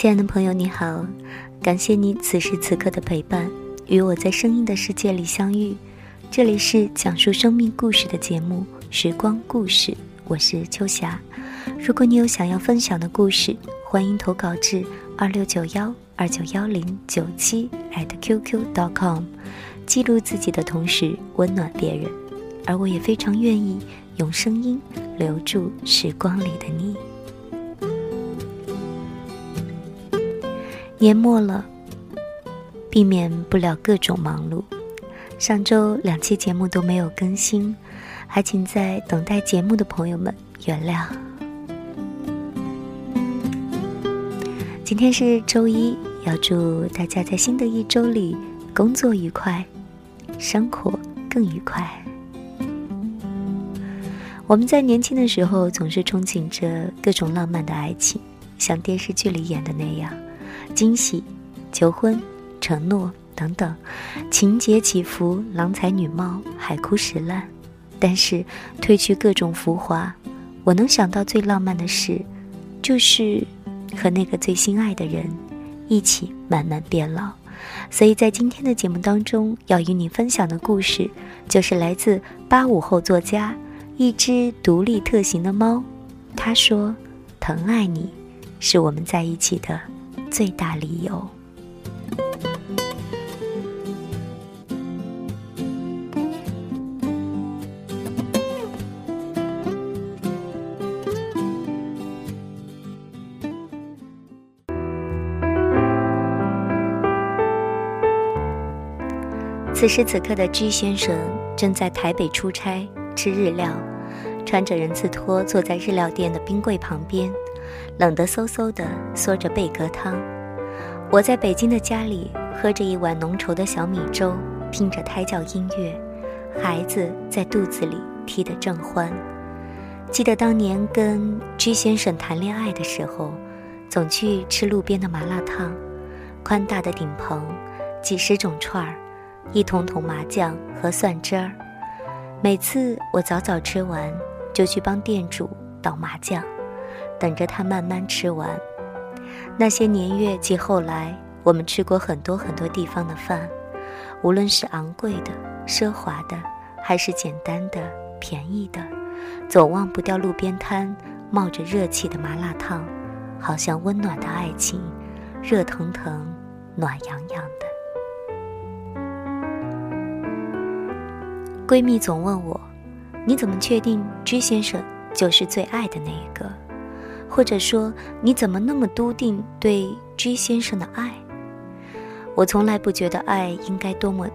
亲爱的朋友，你好，感谢你此时此刻的陪伴，与我在声音的世界里相遇。这里是讲述生命故事的节目《时光故事》，我是秋霞。如果你有想要分享的故事，欢迎投稿至二六九幺二九幺零九七 @QQ.com，记录自己的同时温暖别人，而我也非常愿意用声音留住时光里的你。年末了，避免不了各种忙碌。上周两期节目都没有更新，还请在等待节目的朋友们原谅。今天是周一，要祝大家在新的一周里工作愉快，生活更愉快。我们在年轻的时候总是憧憬着各种浪漫的爱情，像电视剧里演的那样。惊喜、求婚、承诺等等，情节起伏，郎才女貌，海枯石烂。但是褪去各种浮华，我能想到最浪漫的事，就是和那个最心爱的人一起慢慢变老。所以在今天的节目当中，要与你分享的故事，就是来自八五后作家一只独立特行的猫。他说：“疼爱你，是我们在一起的。”最大理由。此时此刻的 G 先生正在台北出差，吃日料，穿着人字拖坐在日料店的冰柜旁边。冷得嗖嗖的，嗦着贝壳汤。我在北京的家里，喝着一碗浓稠的小米粥，听着胎教音乐，孩子在肚子里踢得正欢。记得当年跟居先生谈恋爱的时候，总去吃路边的麻辣烫，宽大的顶棚，几十种串儿，一桶桶麻酱和蒜汁儿。每次我早早吃完，就去帮店主倒麻酱。等着他慢慢吃完。那些年月及后来，我们吃过很多很多地方的饭，无论是昂贵的、奢华的，还是简单的、便宜的，总忘不掉路边摊冒着热气的麻辣烫，好像温暖的爱情，热腾腾、暖洋洋的。闺蜜总问我：“你怎么确定居先生就是最爱的那一个？”或者说，你怎么那么笃定对 G 先生的爱？我从来不觉得爱应该多么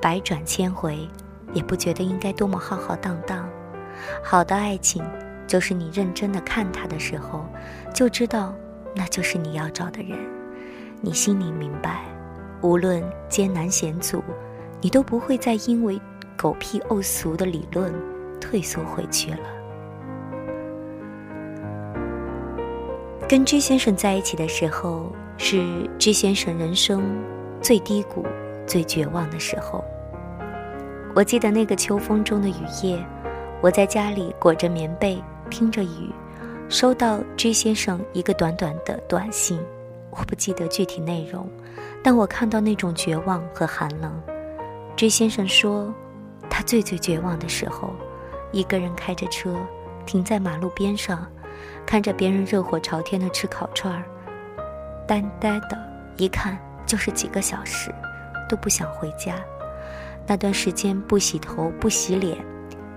百转千回，也不觉得应该多么浩浩荡荡。好的爱情，就是你认真的看他的时候，就知道那就是你要找的人。你心里明白，无论艰难险阻，你都不会再因为狗屁沤俗的理论退缩回去了。跟居先生在一起的时候，是居先生人生最低谷、最绝望的时候。我记得那个秋风中的雨夜，我在家里裹着棉被，听着雨，收到居先生一个短短的短信。我不记得具体内容，但我看到那种绝望和寒冷。居先生说，他最最绝望的时候，一个人开着车，停在马路边上。看着别人热火朝天的吃烤串儿，呆呆的，一看就是几个小时，都不想回家。那段时间不洗头不洗脸，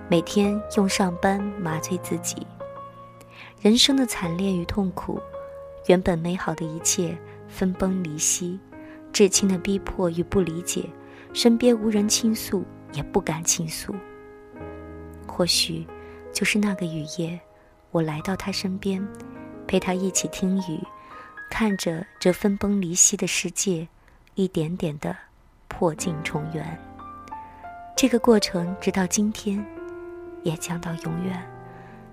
每天用上班麻醉自己。人生的惨烈与痛苦，原本美好的一切分崩离析，至亲的逼迫与不理解，身边无人倾诉，也不敢倾诉。或许，就是那个雨夜，我来到他身边，陪他一起听雨，看着这分崩离析的世界，一点点的破镜重圆。这个过程直到今天，也将到永远。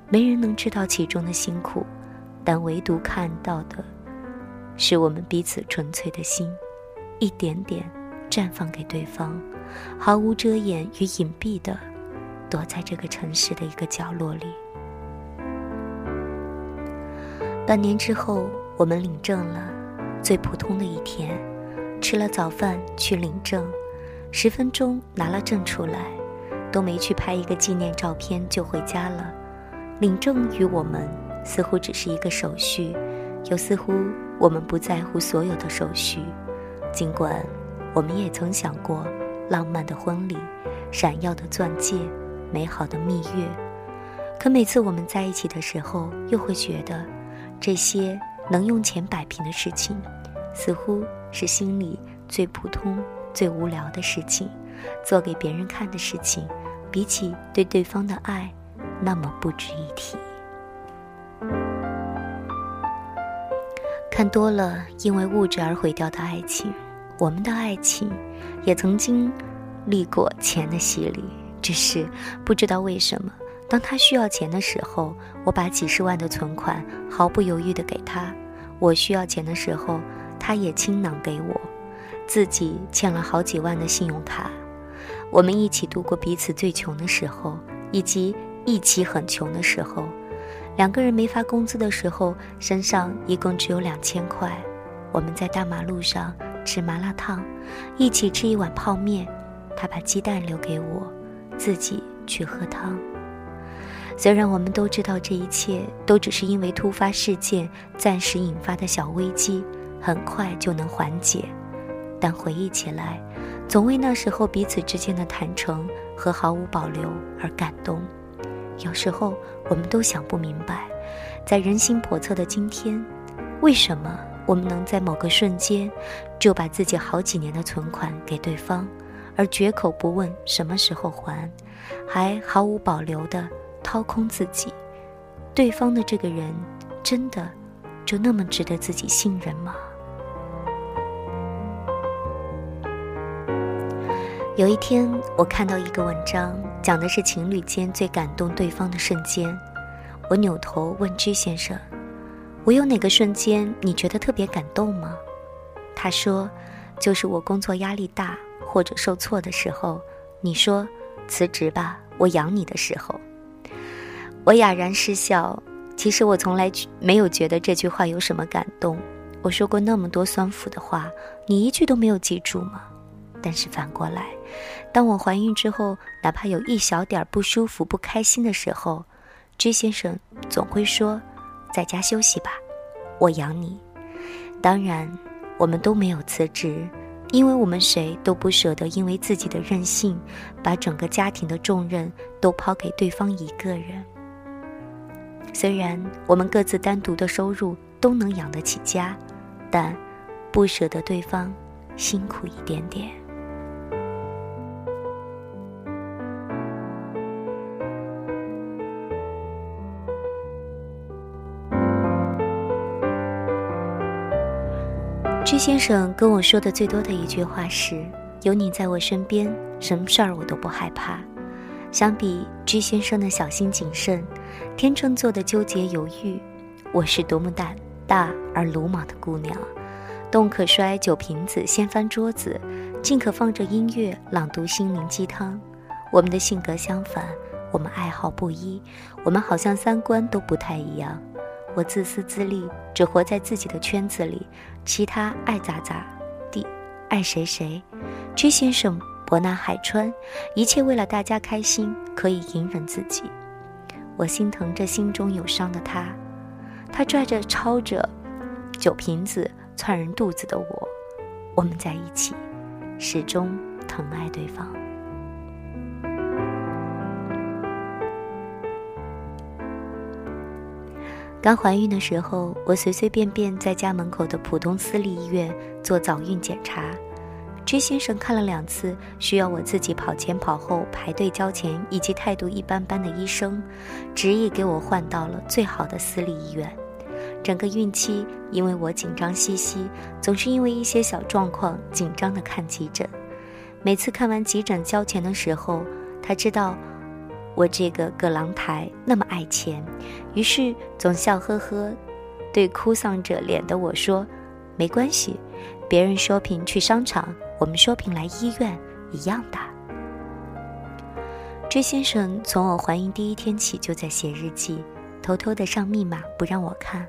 没人能知道其中的辛苦，但唯独看到的，是我们彼此纯粹的心，一点点绽放给对方，毫无遮掩与隐蔽的。躲在这个城市的一个角落里。半年之后，我们领证了，最普通的一天，吃了早饭去领证，十分钟拿了证出来，都没去拍一个纪念照片就回家了。领证与我们似乎只是一个手续，又似乎我们不在乎所有的手续。尽管我们也曾想过浪漫的婚礼，闪耀的钻戒。美好的蜜月，可每次我们在一起的时候，又会觉得，这些能用钱摆平的事情，似乎是心里最普通、最无聊的事情，做给别人看的事情，比起对对方的爱，那么不值一提。看多了因为物质而毁掉的爱情，我们的爱情，也曾经历过钱的洗礼。只是不知道为什么，当他需要钱的时候，我把几十万的存款毫不犹豫地给他；我需要钱的时候，他也倾囊给我。自己欠了好几万的信用卡，我们一起度过彼此最穷的时候，以及一起很穷的时候。两个人没发工资的时候，身上一共只有两千块。我们在大马路上吃麻辣烫，一起吃一碗泡面，他把鸡蛋留给我。自己去喝汤。虽然我们都知道这一切都只是因为突发事件暂时引发的小危机，很快就能缓解，但回忆起来，总为那时候彼此之间的坦诚和毫无保留而感动。有时候，我们都想不明白，在人心叵测的今天，为什么我们能在某个瞬间就把自己好几年的存款给对方？而绝口不问什么时候还，还毫无保留的掏空自己，对方的这个人真的就那么值得自己信任吗？有一天，我看到一个文章，讲的是情侣间最感动对方的瞬间。我扭头问居先生：“我有哪个瞬间你觉得特别感动吗？”他说：“就是我工作压力大。”或者受挫的时候，你说辞职吧，我养你的时候，我哑然失笑。其实我从来没有觉得这句话有什么感动。我说过那么多酸腐的话，你一句都没有记住吗？但是反过来，当我怀孕之后，哪怕有一小点不舒服、不开心的时候，居先生总会说：“在家休息吧，我养你。”当然，我们都没有辞职。因为我们谁都不舍得，因为自己的任性，把整个家庭的重任都抛给对方一个人。虽然我们各自单独的收入都能养得起家，但不舍得对方辛苦一点点。居先生跟我说的最多的一句话是：“有你在我身边，什么事儿我都不害怕。”相比居先生的小心谨慎，天秤座的纠结犹豫，我是多么胆大而鲁莽的姑娘，动可摔酒瓶子，掀翻桌子，静可放着音乐朗读心灵鸡汤。我们的性格相反，我们爱好不一，我们好像三观都不太一样。我自私自利，只活在自己的圈子里，其他爱咋咋地，爱谁谁。居先生博纳海川，一切为了大家开心，可以隐忍自己。我心疼着心中有伤的他，他拽着抄着酒瓶子窜人肚子的我，我们在一起，始终疼爱对方。刚怀孕的时候，我随随便便在家门口的普通私立医院做早孕检查，G 先生看了两次需要我自己跑前跑后排队交钱以及态度一般般的医生，执意给我换到了最好的私立医院。整个孕期，因为我紧张兮兮，总是因为一些小状况紧张的看急诊。每次看完急诊交钱的时候，他知道。我这个葛朗台那么爱钱，于是总笑呵呵，对哭丧着脸的我说：“没关系，别人 shopping 去商场，我们说平来医院一样的。”追先生从我怀孕第一天起就在写日记，偷偷的上密码不让我看，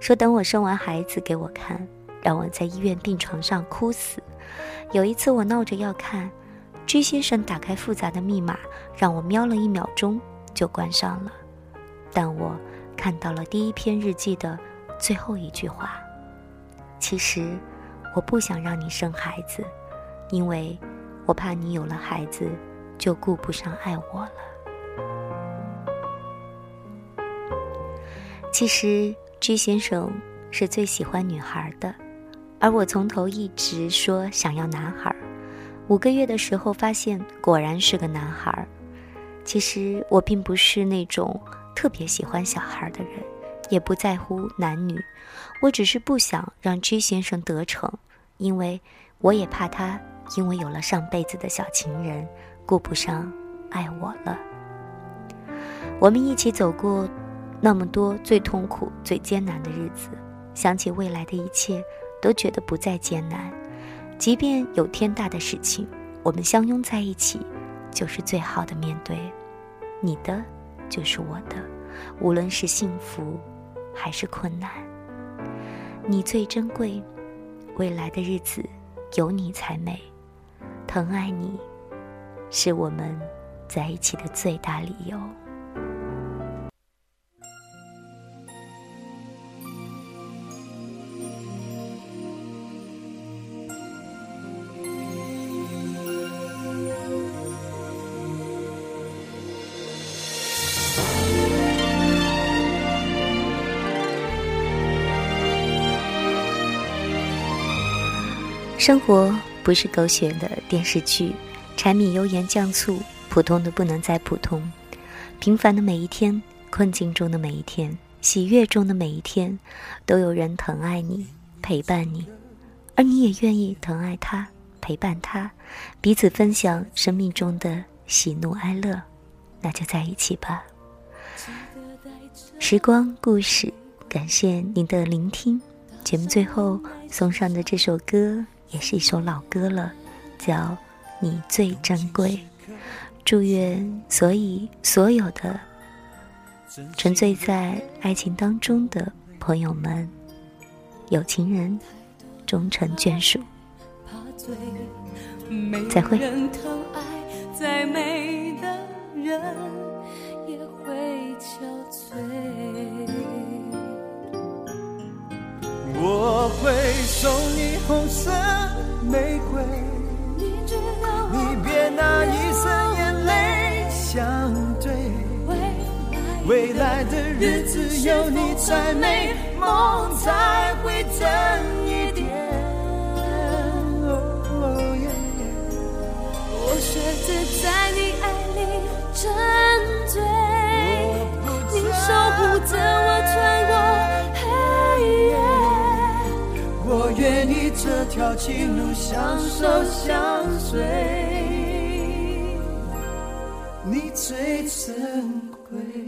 说等我生完孩子给我看，让我在医院病床上哭死。有一次我闹着要看。G 先生打开复杂的密码，让我瞄了一秒钟就关上了。但我看到了第一篇日记的最后一句话：“其实我不想让你生孩子，因为我怕你有了孩子就顾不上爱我了。”其实 G 先生是最喜欢女孩的，而我从头一直说想要男孩。五个月的时候，发现果然是个男孩。其实我并不是那种特别喜欢小孩的人，也不在乎男女，我只是不想让 G 先生得逞，因为我也怕他因为有了上辈子的小情人，顾不上爱我了。我们一起走过那么多最痛苦、最艰难的日子，想起未来的一切，都觉得不再艰难。即便有天大的事情，我们相拥在一起，就是最好的面对。你的就是我的，无论是幸福还是困难，你最珍贵。未来的日子有你才美，疼爱你，是我们在一起的最大理由。生活不是狗血的电视剧，柴米油盐酱醋，普通的不能再普通。平凡的每一天，困境中的每一天，喜悦中的每一天，都有人疼爱你，陪伴你，而你也愿意疼爱他，陪伴他，彼此分享生命中的喜怒哀乐，那就在一起吧。时光故事，感谢您的聆听。节目最后送上的这首歌。也是一首老歌了，叫《你最珍贵》。祝愿所以所有的沉醉在爱情当中的朋友们，有情人终成眷属。再会。我会送你红色玫瑰，你别拿一生眼泪相对。未来的日子有你才美，梦才会真一点。我选择在你爱里沉醉，你守护着我这条情路相守相随，你最珍贵。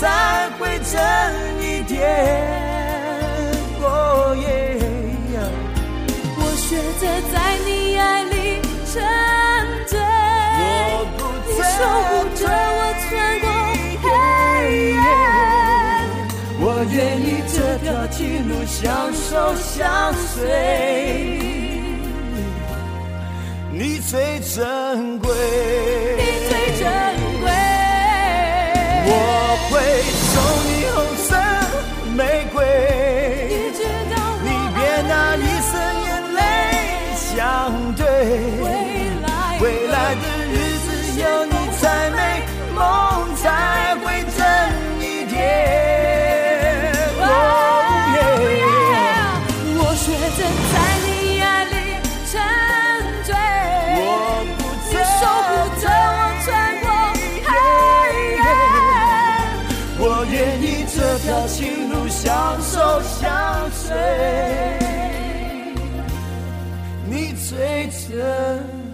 再会真一点哦耶我选择在你爱里沉醉。你守护着我穿过黑夜我愿意这条情路相守相随。你最珍贵。最真。